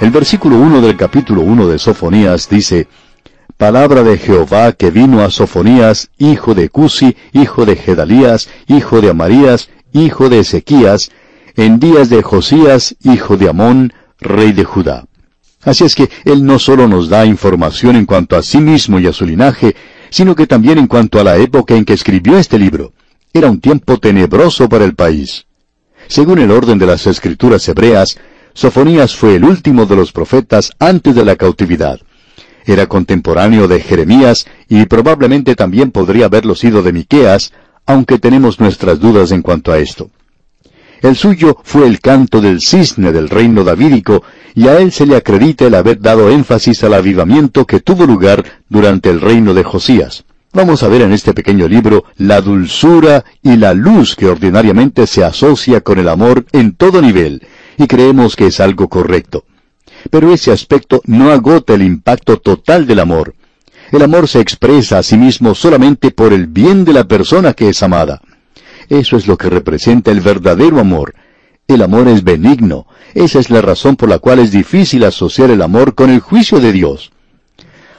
El versículo 1 del capítulo 1 de Sofonías dice, Palabra de Jehová que vino a Sofonías, hijo de Cusi, hijo de Gedalías, hijo de Amarías, hijo de Ezequías, en días de Josías, hijo de Amón, rey de Judá. Así es que él no solo nos da información en cuanto a sí mismo y a su linaje, sino que también en cuanto a la época en que escribió este libro. Era un tiempo tenebroso para el país. Según el orden de las escrituras hebreas, Sofonías fue el último de los profetas antes de la cautividad. Era contemporáneo de Jeremías y probablemente también podría haberlo sido de Miqueas, aunque tenemos nuestras dudas en cuanto a esto. El suyo fue el canto del cisne del reino davídico, y a él se le acredita el haber dado énfasis al avivamiento que tuvo lugar durante el reino de Josías. Vamos a ver en este pequeño libro la dulzura y la luz que ordinariamente se asocia con el amor en todo nivel, y creemos que es algo correcto. Pero ese aspecto no agota el impacto total del amor. El amor se expresa a sí mismo solamente por el bien de la persona que es amada. Eso es lo que representa el verdadero amor. El amor es benigno. Esa es la razón por la cual es difícil asociar el amor con el juicio de Dios.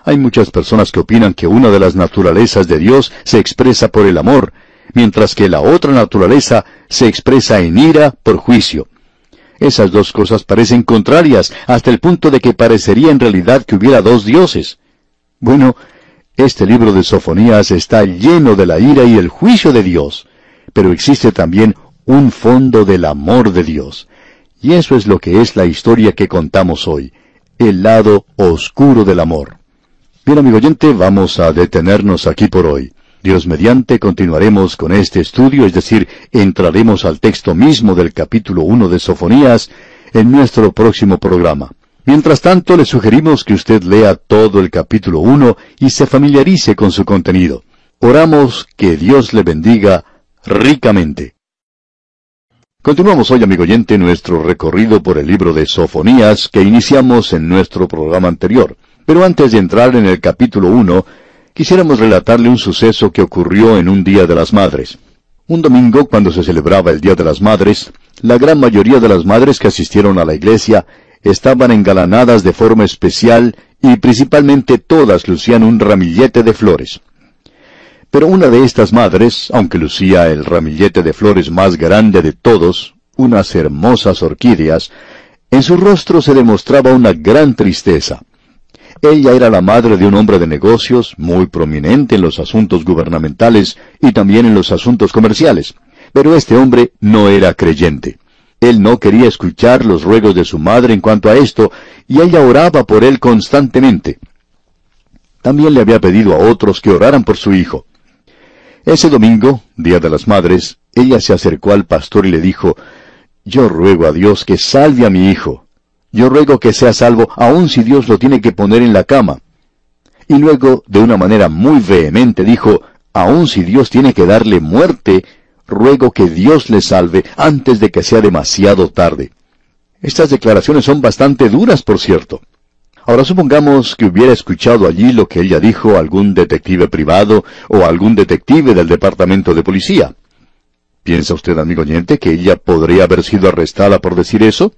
Hay muchas personas que opinan que una de las naturalezas de Dios se expresa por el amor, mientras que la otra naturaleza se expresa en ira por juicio. Esas dos cosas parecen contrarias hasta el punto de que parecería en realidad que hubiera dos dioses. Bueno, este libro de Sofonías está lleno de la ira y el juicio de Dios, pero existe también un fondo del amor de Dios. Y eso es lo que es la historia que contamos hoy, el lado oscuro del amor. Bien, amigo oyente, vamos a detenernos aquí por hoy. Dios mediante continuaremos con este estudio, es decir, entraremos al texto mismo del capítulo 1 de Sofonías en nuestro próximo programa. Mientras tanto, le sugerimos que usted lea todo el capítulo 1 y se familiarice con su contenido. Oramos que Dios le bendiga ricamente. Continuamos hoy, amigo oyente, nuestro recorrido por el libro de Sofonías que iniciamos en nuestro programa anterior. Pero antes de entrar en el capítulo 1, quisiéramos relatarle un suceso que ocurrió en un Día de las Madres. Un domingo, cuando se celebraba el Día de las Madres, la gran mayoría de las madres que asistieron a la iglesia estaban engalanadas de forma especial y principalmente todas lucían un ramillete de flores. Pero una de estas madres, aunque lucía el ramillete de flores más grande de todos, unas hermosas orquídeas, en su rostro se demostraba una gran tristeza. Ella era la madre de un hombre de negocios muy prominente en los asuntos gubernamentales y también en los asuntos comerciales. Pero este hombre no era creyente. Él no quería escuchar los ruegos de su madre en cuanto a esto, y ella oraba por él constantemente. También le había pedido a otros que oraran por su hijo. Ese domingo, Día de las Madres, ella se acercó al pastor y le dijo, Yo ruego a Dios que salve a mi hijo. Yo ruego que sea salvo aun si Dios lo tiene que poner en la cama. Y luego, de una manera muy vehemente, dijo, aun si Dios tiene que darle muerte, ruego que Dios le salve antes de que sea demasiado tarde. Estas declaraciones son bastante duras, por cierto. Ahora supongamos que hubiera escuchado allí lo que ella dijo algún detective privado o algún detective del departamento de policía. ¿Piensa usted, amigo oyente, que ella podría haber sido arrestada por decir eso?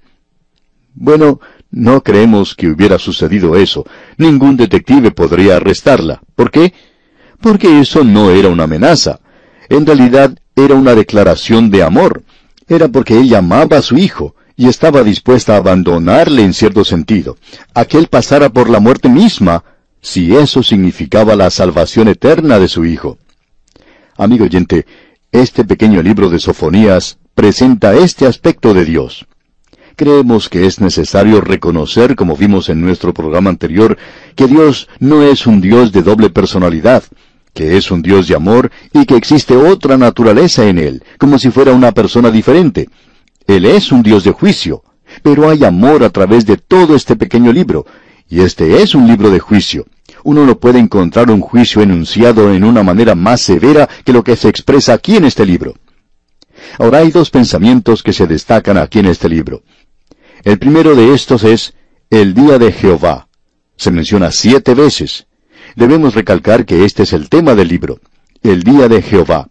Bueno, no creemos que hubiera sucedido eso. Ningún detective podría arrestarla. ¿Por qué? Porque eso no era una amenaza. En realidad era una declaración de amor. Era porque ella amaba a su hijo y estaba dispuesta a abandonarle en cierto sentido, a que él pasara por la muerte misma, si eso significaba la salvación eterna de su hijo. Amigo oyente, este pequeño libro de Sofonías presenta este aspecto de Dios. Creemos que es necesario reconocer, como vimos en nuestro programa anterior, que Dios no es un Dios de doble personalidad, que es un Dios de amor y que existe otra naturaleza en Él, como si fuera una persona diferente. Él es un Dios de juicio, pero hay amor a través de todo este pequeño libro, y este es un libro de juicio. Uno no puede encontrar un juicio enunciado en una manera más severa que lo que se expresa aquí en este libro. Ahora hay dos pensamientos que se destacan aquí en este libro. El primero de estos es el día de Jehová. Se menciona siete veces. Debemos recalcar que este es el tema del libro, el día de Jehová.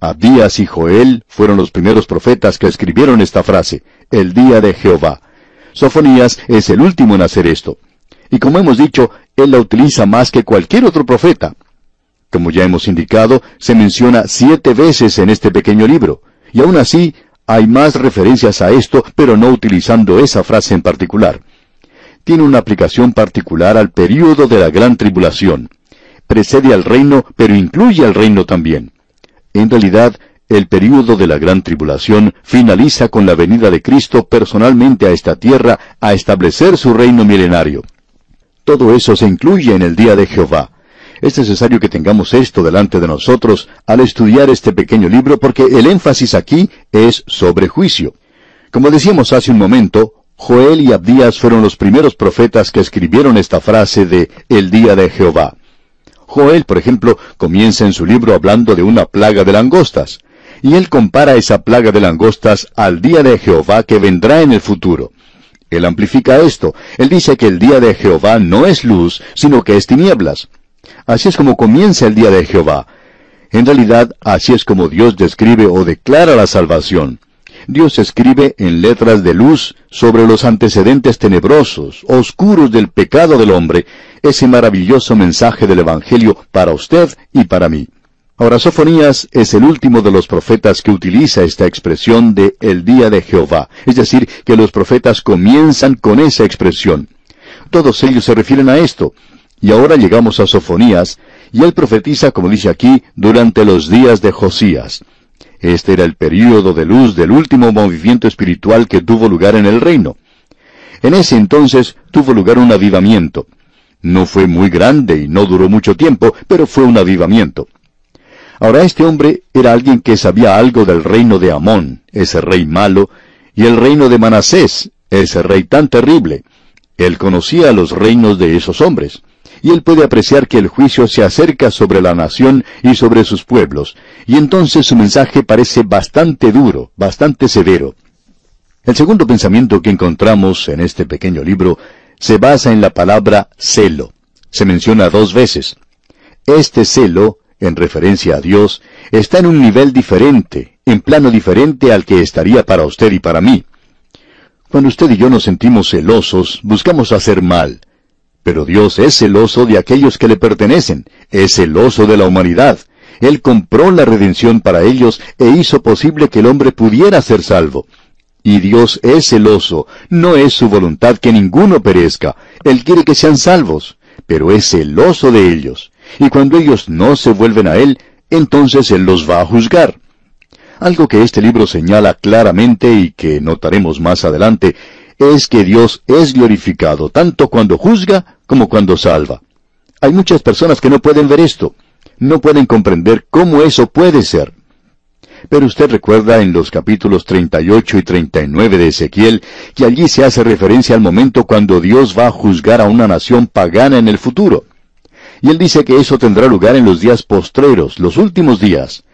Abías y Joel fueron los primeros profetas que escribieron esta frase, el día de Jehová. Sofonías es el último en hacer esto. Y como hemos dicho, él la utiliza más que cualquier otro profeta. Como ya hemos indicado, se menciona siete veces en este pequeño libro, y aún así hay más referencias a esto, pero no utilizando esa frase en particular. Tiene una aplicación particular al período de la gran tribulación. Precede al reino, pero incluye al reino también. En realidad, el período de la gran tribulación finaliza con la venida de Cristo personalmente a esta tierra a establecer su reino milenario. Todo eso se incluye en el día de Jehová. Es necesario que tengamos esto delante de nosotros al estudiar este pequeño libro porque el énfasis aquí es sobre juicio. Como decíamos hace un momento, Joel y Abdías fueron los primeros profetas que escribieron esta frase de el día de Jehová. Joel, por ejemplo, comienza en su libro hablando de una plaga de langostas, y él compara esa plaga de langostas al día de Jehová que vendrá en el futuro. Él amplifica esto. Él dice que el día de Jehová no es luz, sino que es tinieblas. Así es como comienza el día de Jehová. En realidad, así es como Dios describe o declara la salvación. Dios escribe en letras de luz sobre los antecedentes tenebrosos, oscuros del pecado del hombre, ese maravilloso mensaje del Evangelio para usted y para mí. Ahora, Sofonías es el último de los profetas que utiliza esta expresión de el día de Jehová, es decir, que los profetas comienzan con esa expresión. Todos ellos se refieren a esto, y ahora llegamos a Sofonías, y él profetiza, como dice aquí, durante los días de Josías. Este era el período de luz del último movimiento espiritual que tuvo lugar en el reino. En ese entonces tuvo lugar un avivamiento. No fue muy grande y no duró mucho tiempo, pero fue un avivamiento. Ahora este hombre era alguien que sabía algo del reino de Amón, ese rey malo, y el reino de Manasés, ese rey tan terrible. Él conocía los reinos de esos hombres y él puede apreciar que el juicio se acerca sobre la nación y sobre sus pueblos, y entonces su mensaje parece bastante duro, bastante severo. El segundo pensamiento que encontramos en este pequeño libro se basa en la palabra celo. Se menciona dos veces. Este celo, en referencia a Dios, está en un nivel diferente, en plano diferente al que estaría para usted y para mí. Cuando usted y yo nos sentimos celosos, buscamos hacer mal, pero Dios es celoso de aquellos que le pertenecen, es celoso de la humanidad. Él compró la redención para ellos e hizo posible que el hombre pudiera ser salvo. Y Dios es celoso, no es su voluntad que ninguno perezca, Él quiere que sean salvos, pero es celoso de ellos. Y cuando ellos no se vuelven a Él, entonces Él los va a juzgar. Algo que este libro señala claramente y que notaremos más adelante es que Dios es glorificado tanto cuando juzga como cuando salva. Hay muchas personas que no pueden ver esto, no pueden comprender cómo eso puede ser. Pero usted recuerda en los capítulos 38 y 39 de Ezequiel que allí se hace referencia al momento cuando Dios va a juzgar a una nación pagana en el futuro. Y él dice que eso tendrá lugar en los días postreros, los últimos días.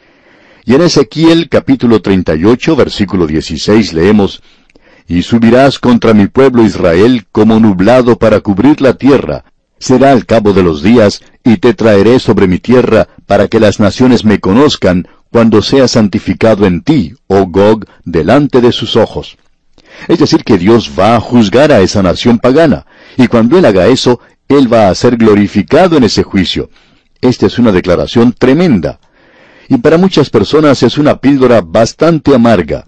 Y en Ezequiel capítulo 38 versículo 16 leemos, y subirás contra mi pueblo Israel como nublado para cubrir la tierra. Será al cabo de los días, y te traeré sobre mi tierra, para que las naciones me conozcan, cuando sea santificado en ti, oh Gog, delante de sus ojos. Es decir, que Dios va a juzgar a esa nación pagana, y cuando Él haga eso, Él va a ser glorificado en ese juicio. Esta es una declaración tremenda. Y para muchas personas es una píldora bastante amarga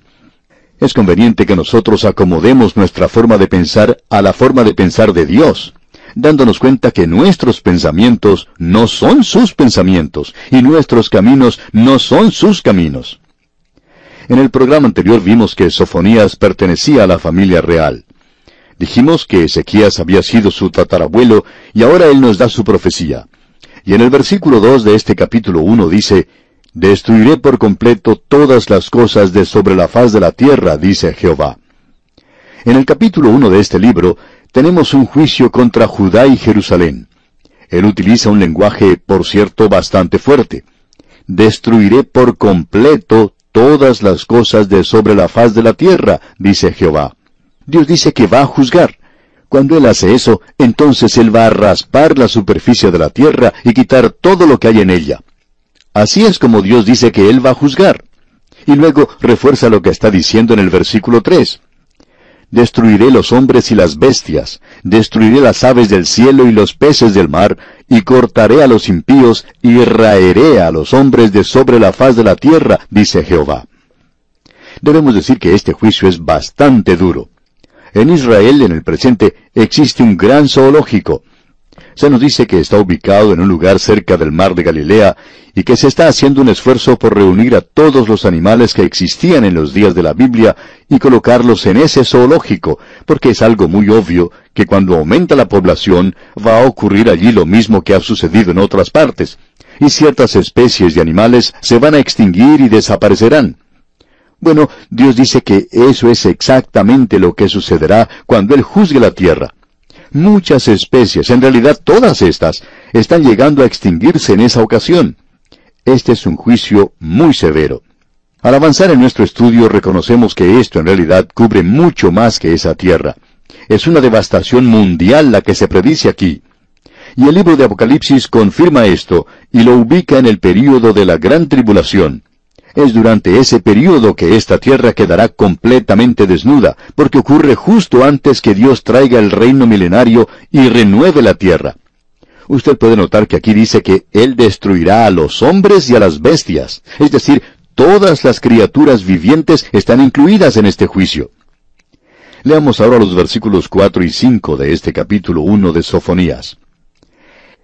es conveniente que nosotros acomodemos nuestra forma de pensar a la forma de pensar de Dios, dándonos cuenta que nuestros pensamientos no son sus pensamientos y nuestros caminos no son sus caminos. En el programa anterior vimos que Sofonías pertenecía a la familia real. Dijimos que Ezequías había sido su tatarabuelo y ahora él nos da su profecía. Y en el versículo 2 de este capítulo 1 dice, Destruiré por completo todas las cosas de sobre la faz de la tierra, dice Jehová. En el capítulo 1 de este libro tenemos un juicio contra Judá y Jerusalén. Él utiliza un lenguaje, por cierto, bastante fuerte. Destruiré por completo todas las cosas de sobre la faz de la tierra, dice Jehová. Dios dice que va a juzgar. Cuando Él hace eso, entonces Él va a raspar la superficie de la tierra y quitar todo lo que hay en ella. Así es como Dios dice que Él va a juzgar. Y luego refuerza lo que está diciendo en el versículo 3. Destruiré los hombres y las bestias, destruiré las aves del cielo y los peces del mar, y cortaré a los impíos, y raeré a los hombres de sobre la faz de la tierra, dice Jehová. Debemos decir que este juicio es bastante duro. En Israel, en el presente, existe un gran zoológico, se nos dice que está ubicado en un lugar cerca del mar de Galilea y que se está haciendo un esfuerzo por reunir a todos los animales que existían en los días de la Biblia y colocarlos en ese zoológico, porque es algo muy obvio que cuando aumenta la población va a ocurrir allí lo mismo que ha sucedido en otras partes, y ciertas especies de animales se van a extinguir y desaparecerán. Bueno, Dios dice que eso es exactamente lo que sucederá cuando Él juzgue la tierra. Muchas especies, en realidad todas estas, están llegando a extinguirse en esa ocasión. Este es un juicio muy severo. Al avanzar en nuestro estudio reconocemos que esto en realidad cubre mucho más que esa tierra. Es una devastación mundial la que se predice aquí. Y el libro de Apocalipsis confirma esto y lo ubica en el período de la gran tribulación. Es durante ese período que esta tierra quedará completamente desnuda, porque ocurre justo antes que Dios traiga el reino milenario y renueve la tierra. Usted puede notar que aquí dice que Él destruirá a los hombres y a las bestias, es decir, todas las criaturas vivientes están incluidas en este juicio. Leamos ahora los versículos 4 y 5 de este capítulo 1 de Sofonías.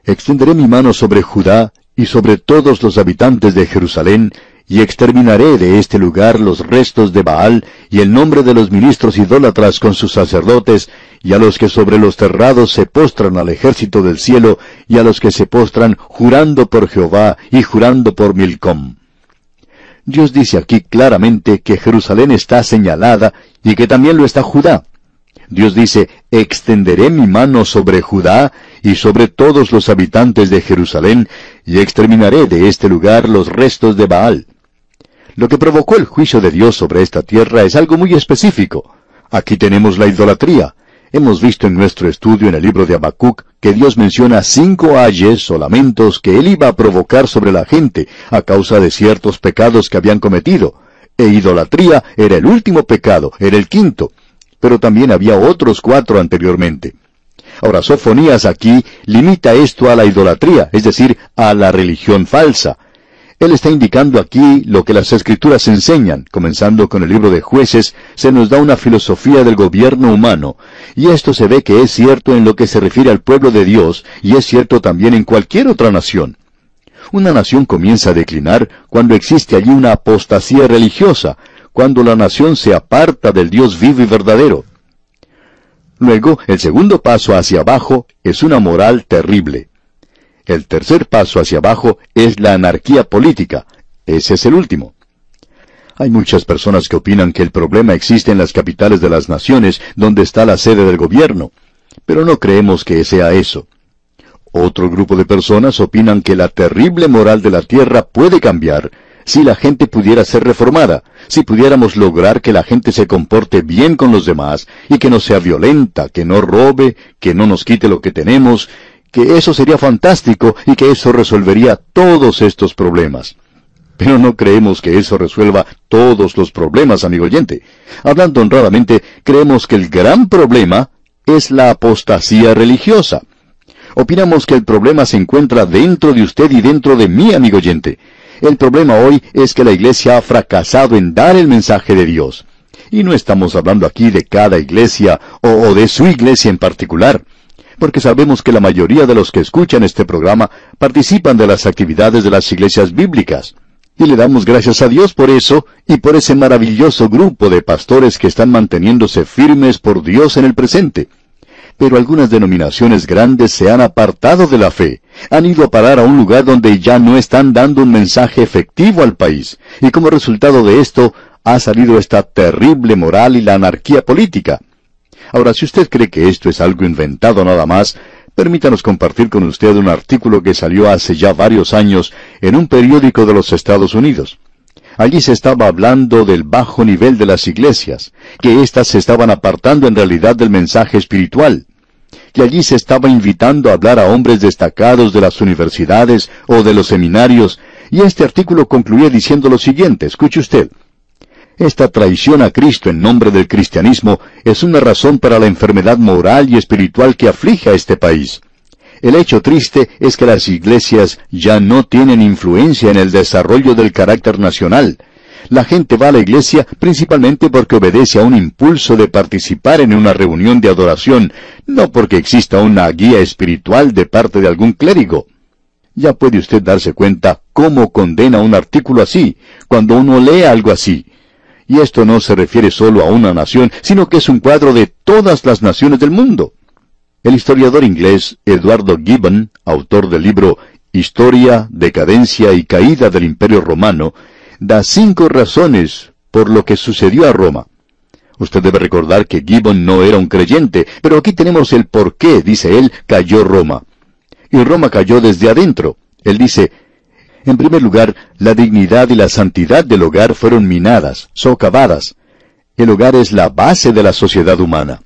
Extenderé mi mano sobre Judá y sobre todos los habitantes de Jerusalén, y exterminaré de este lugar los restos de Baal y el nombre de los ministros idólatras con sus sacerdotes, y a los que sobre los terrados se postran al ejército del cielo, y a los que se postran jurando por Jehová y jurando por Milcom. Dios dice aquí claramente que Jerusalén está señalada y que también lo está Judá. Dios dice, extenderé mi mano sobre Judá y sobre todos los habitantes de Jerusalén, y exterminaré de este lugar los restos de Baal. Lo que provocó el juicio de Dios sobre esta tierra es algo muy específico. Aquí tenemos la idolatría. Hemos visto en nuestro estudio en el libro de Habacuc que Dios menciona cinco ayes o lamentos que Él iba a provocar sobre la gente a causa de ciertos pecados que habían cometido. E idolatría era el último pecado, era el quinto. Pero también había otros cuatro anteriormente. Ahora, Sofonías aquí limita esto a la idolatría, es decir, a la religión falsa. Él está indicando aquí lo que las escrituras enseñan. Comenzando con el libro de jueces, se nos da una filosofía del gobierno humano, y esto se ve que es cierto en lo que se refiere al pueblo de Dios, y es cierto también en cualquier otra nación. Una nación comienza a declinar cuando existe allí una apostasía religiosa, cuando la nación se aparta del Dios vivo y verdadero. Luego, el segundo paso hacia abajo es una moral terrible. El tercer paso hacia abajo es la anarquía política. Ese es el último. Hay muchas personas que opinan que el problema existe en las capitales de las naciones, donde está la sede del gobierno, pero no creemos que sea eso. Otro grupo de personas opinan que la terrible moral de la tierra puede cambiar si la gente pudiera ser reformada, si pudiéramos lograr que la gente se comporte bien con los demás y que no sea violenta, que no robe, que no nos quite lo que tenemos, que eso sería fantástico y que eso resolvería todos estos problemas. Pero no creemos que eso resuelva todos los problemas, amigo oyente. Hablando honradamente, creemos que el gran problema es la apostasía religiosa. Opinamos que el problema se encuentra dentro de usted y dentro de mí, amigo oyente. El problema hoy es que la iglesia ha fracasado en dar el mensaje de Dios. Y no estamos hablando aquí de cada iglesia o, o de su iglesia en particular porque sabemos que la mayoría de los que escuchan este programa participan de las actividades de las iglesias bíblicas. Y le damos gracias a Dios por eso y por ese maravilloso grupo de pastores que están manteniéndose firmes por Dios en el presente. Pero algunas denominaciones grandes se han apartado de la fe, han ido a parar a un lugar donde ya no están dando un mensaje efectivo al país, y como resultado de esto ha salido esta terrible moral y la anarquía política. Ahora, si usted cree que esto es algo inventado nada más, permítanos compartir con usted un artículo que salió hace ya varios años en un periódico de los Estados Unidos. Allí se estaba hablando del bajo nivel de las iglesias, que éstas se estaban apartando en realidad del mensaje espiritual, que allí se estaba invitando a hablar a hombres destacados de las universidades o de los seminarios, y este artículo concluía diciendo lo siguiente, escuche usted, Esta traición a Cristo en nombre del cristianismo es una razón para la enfermedad moral y espiritual que aflige a este país. El hecho triste es que las iglesias ya no tienen influencia en el desarrollo del carácter nacional. La gente va a la iglesia principalmente porque obedece a un impulso de participar en una reunión de adoración, no porque exista una guía espiritual de parte de algún clérigo. Ya puede usted darse cuenta cómo condena un artículo así, cuando uno lee algo así. Y esto no se refiere solo a una nación, sino que es un cuadro de todas las naciones del mundo. El historiador inglés Eduardo Gibbon, autor del libro Historia, Decadencia y Caída del Imperio Romano, da cinco razones por lo que sucedió a Roma. Usted debe recordar que Gibbon no era un creyente, pero aquí tenemos el por qué, dice él, cayó Roma. Y Roma cayó desde adentro. Él dice, en primer lugar, la dignidad y la santidad del hogar fueron minadas, socavadas. El hogar es la base de la sociedad humana.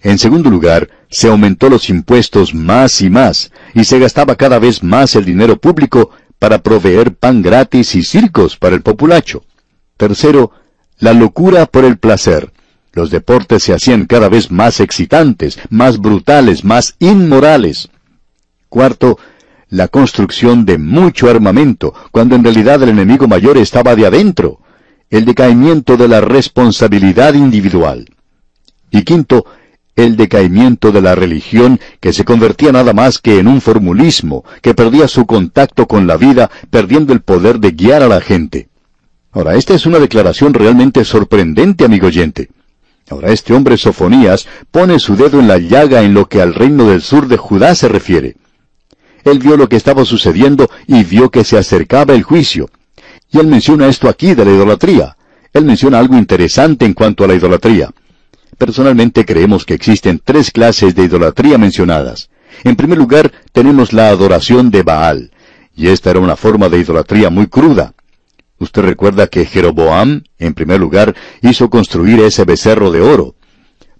En segundo lugar, se aumentó los impuestos más y más, y se gastaba cada vez más el dinero público para proveer pan gratis y circos para el populacho. Tercero, la locura por el placer. Los deportes se hacían cada vez más excitantes, más brutales, más inmorales. Cuarto, la construcción de mucho armamento, cuando en realidad el enemigo mayor estaba de adentro. El decaimiento de la responsabilidad individual. Y quinto, el decaimiento de la religión que se convertía nada más que en un formulismo, que perdía su contacto con la vida, perdiendo el poder de guiar a la gente. Ahora, esta es una declaración realmente sorprendente, amigo oyente. Ahora, este hombre Sofonías pone su dedo en la llaga en lo que al reino del sur de Judá se refiere. Él vio lo que estaba sucediendo y vio que se acercaba el juicio. Y él menciona esto aquí de la idolatría. Él menciona algo interesante en cuanto a la idolatría. Personalmente creemos que existen tres clases de idolatría mencionadas. En primer lugar, tenemos la adoración de Baal, y esta era una forma de idolatría muy cruda. Usted recuerda que Jeroboam, en primer lugar, hizo construir ese becerro de oro.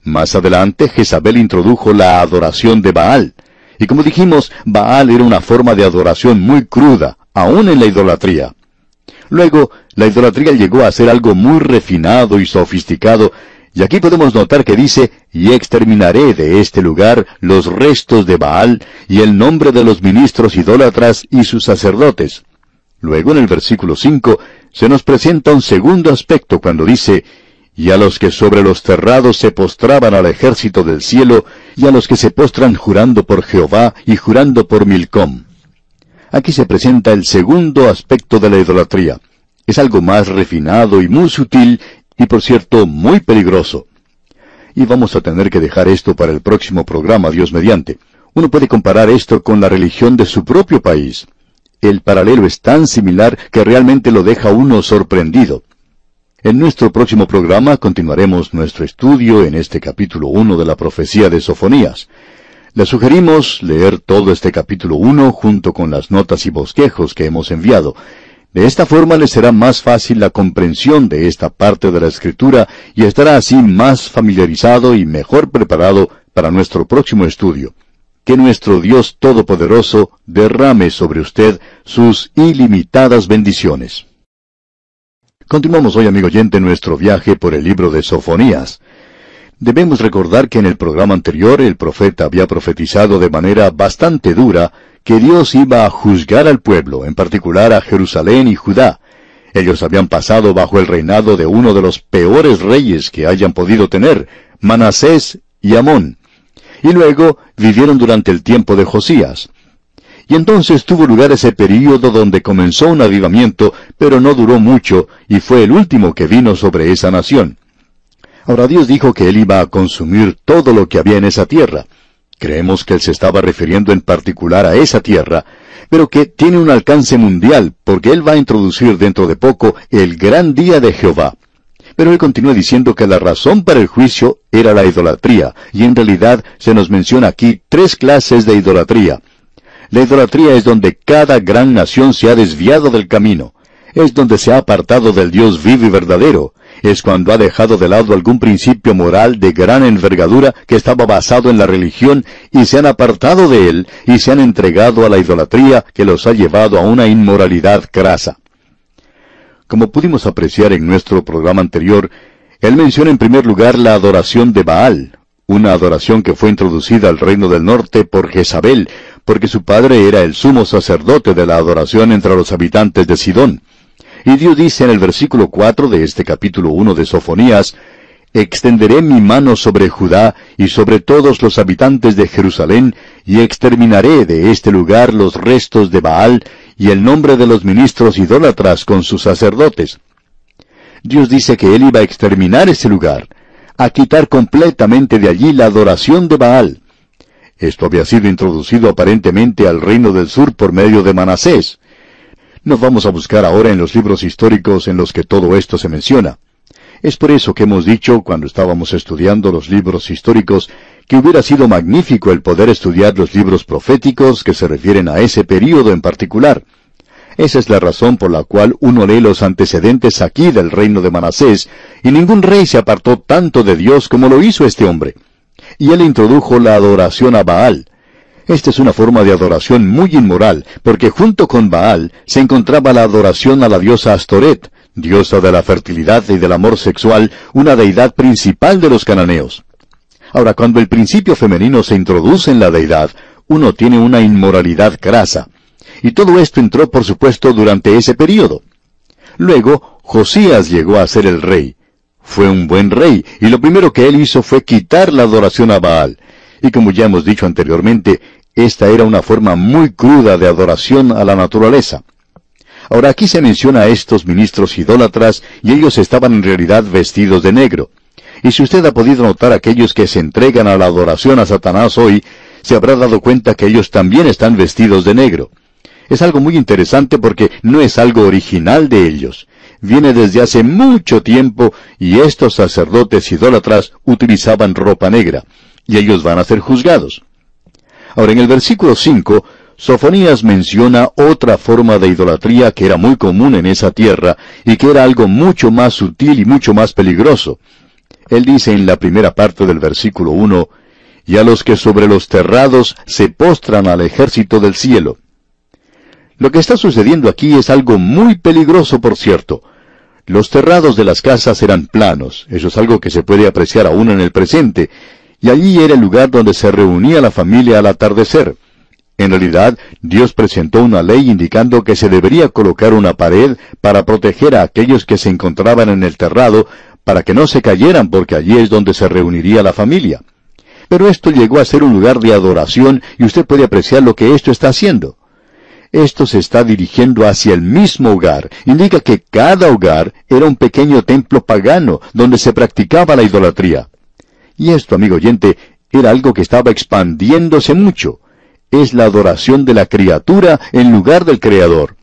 Más adelante, Jezabel introdujo la adoración de Baal. Y como dijimos, Baal era una forma de adoración muy cruda, aún en la idolatría. Luego, la idolatría llegó a ser algo muy refinado y sofisticado, y aquí podemos notar que dice, y exterminaré de este lugar los restos de Baal y el nombre de los ministros idólatras y sus sacerdotes. Luego en el versículo 5 se nos presenta un segundo aspecto cuando dice, y a los que sobre los terrados se postraban al ejército del cielo, y a los que se postran jurando por Jehová y jurando por Milcom. Aquí se presenta el segundo aspecto de la idolatría. Es algo más refinado y muy sutil y por cierto muy peligroso. Y vamos a tener que dejar esto para el próximo programa, Dios mediante. Uno puede comparar esto con la religión de su propio país. El paralelo es tan similar que realmente lo deja uno sorprendido. En nuestro próximo programa continuaremos nuestro estudio en este capítulo 1 de la profecía de Sofonías. Le sugerimos leer todo este capítulo 1 junto con las notas y bosquejos que hemos enviado. De esta forma le será más fácil la comprensión de esta parte de la escritura y estará así más familiarizado y mejor preparado para nuestro próximo estudio. Que nuestro Dios Todopoderoso derrame sobre usted sus ilimitadas bendiciones. Continuamos hoy, amigo oyente, nuestro viaje por el libro de Sofonías. Debemos recordar que en el programa anterior el profeta había profetizado de manera bastante dura que Dios iba a juzgar al pueblo, en particular a Jerusalén y Judá. Ellos habían pasado bajo el reinado de uno de los peores reyes que hayan podido tener, Manasés y Amón. Y luego vivieron durante el tiempo de Josías. Y entonces tuvo lugar ese período donde comenzó un avivamiento, pero no duró mucho, y fue el último que vino sobre esa nación. Ahora Dios dijo que Él iba a consumir todo lo que había en esa tierra. Creemos que él se estaba refiriendo en particular a esa tierra, pero que tiene un alcance mundial, porque él va a introducir dentro de poco el gran día de Jehová. Pero él continúa diciendo que la razón para el juicio era la idolatría, y en realidad se nos menciona aquí tres clases de idolatría. La idolatría es donde cada gran nación se ha desviado del camino, es donde se ha apartado del Dios vivo y verdadero, es cuando ha dejado de lado algún principio moral de gran envergadura que estaba basado en la religión y se han apartado de él y se han entregado a la idolatría que los ha llevado a una inmoralidad crasa. Como pudimos apreciar en nuestro programa anterior, él menciona en primer lugar la adoración de Baal, una adoración que fue introducida al reino del norte por Jezabel, porque su padre era el sumo sacerdote de la adoración entre los habitantes de Sidón. Y Dios dice en el versículo 4 de este capítulo 1 de Sofonías, Extenderé mi mano sobre Judá y sobre todos los habitantes de Jerusalén, y exterminaré de este lugar los restos de Baal y el nombre de los ministros idólatras con sus sacerdotes. Dios dice que Él iba a exterminar ese lugar, a quitar completamente de allí la adoración de Baal. Esto había sido introducido aparentemente al reino del sur por medio de Manasés. No vamos a buscar ahora en los libros históricos en los que todo esto se menciona. Es por eso que hemos dicho, cuando estábamos estudiando los libros históricos, que hubiera sido magnífico el poder estudiar los libros proféticos que se refieren a ese período en particular. Esa es la razón por la cual uno lee los antecedentes aquí del reino de Manasés, y ningún rey se apartó tanto de Dios como lo hizo este hombre. Y él introdujo la adoración a Baal. Esta es una forma de adoración muy inmoral, porque junto con Baal se encontraba la adoración a la diosa Astoret, diosa de la fertilidad y del amor sexual, una deidad principal de los cananeos. Ahora, cuando el principio femenino se introduce en la deidad, uno tiene una inmoralidad grasa. Y todo esto entró, por supuesto, durante ese período. Luego, Josías llegó a ser el rey. Fue un buen rey, y lo primero que él hizo fue quitar la adoración a Baal. Y como ya hemos dicho anteriormente, esta era una forma muy cruda de adoración a la naturaleza. Ahora aquí se menciona a estos ministros idólatras y ellos estaban en realidad vestidos de negro. Y si usted ha podido notar aquellos que se entregan a la adoración a Satanás hoy, se habrá dado cuenta que ellos también están vestidos de negro. Es algo muy interesante porque no es algo original de ellos. Viene desde hace mucho tiempo y estos sacerdotes idólatras utilizaban ropa negra, y ellos van a ser juzgados. Ahora en el versículo 5 Sofonías menciona otra forma de idolatría que era muy común en esa tierra y que era algo mucho más sutil y mucho más peligroso. Él dice en la primera parte del versículo 1, y a los que sobre los terrados se postran al ejército del cielo. Lo que está sucediendo aquí es algo muy peligroso, por cierto. Los terrados de las casas eran planos, eso es algo que se puede apreciar aún en el presente, y allí era el lugar donde se reunía la familia al atardecer. En realidad, Dios presentó una ley indicando que se debería colocar una pared para proteger a aquellos que se encontraban en el terrado, para que no se cayeran porque allí es donde se reuniría la familia. Pero esto llegó a ser un lugar de adoración y usted puede apreciar lo que esto está haciendo. Esto se está dirigiendo hacia el mismo hogar. Indica que cada hogar era un pequeño templo pagano donde se practicaba la idolatría. Y esto, amigo oyente, era algo que estaba expandiéndose mucho es la adoración de la criatura en lugar del Creador.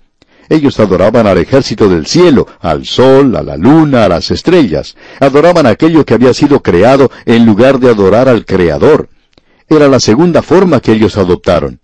Ellos adoraban al ejército del cielo, al sol, a la luna, a las estrellas. Adoraban aquello que había sido creado en lugar de adorar al Creador. Era la segunda forma que ellos adoptaron.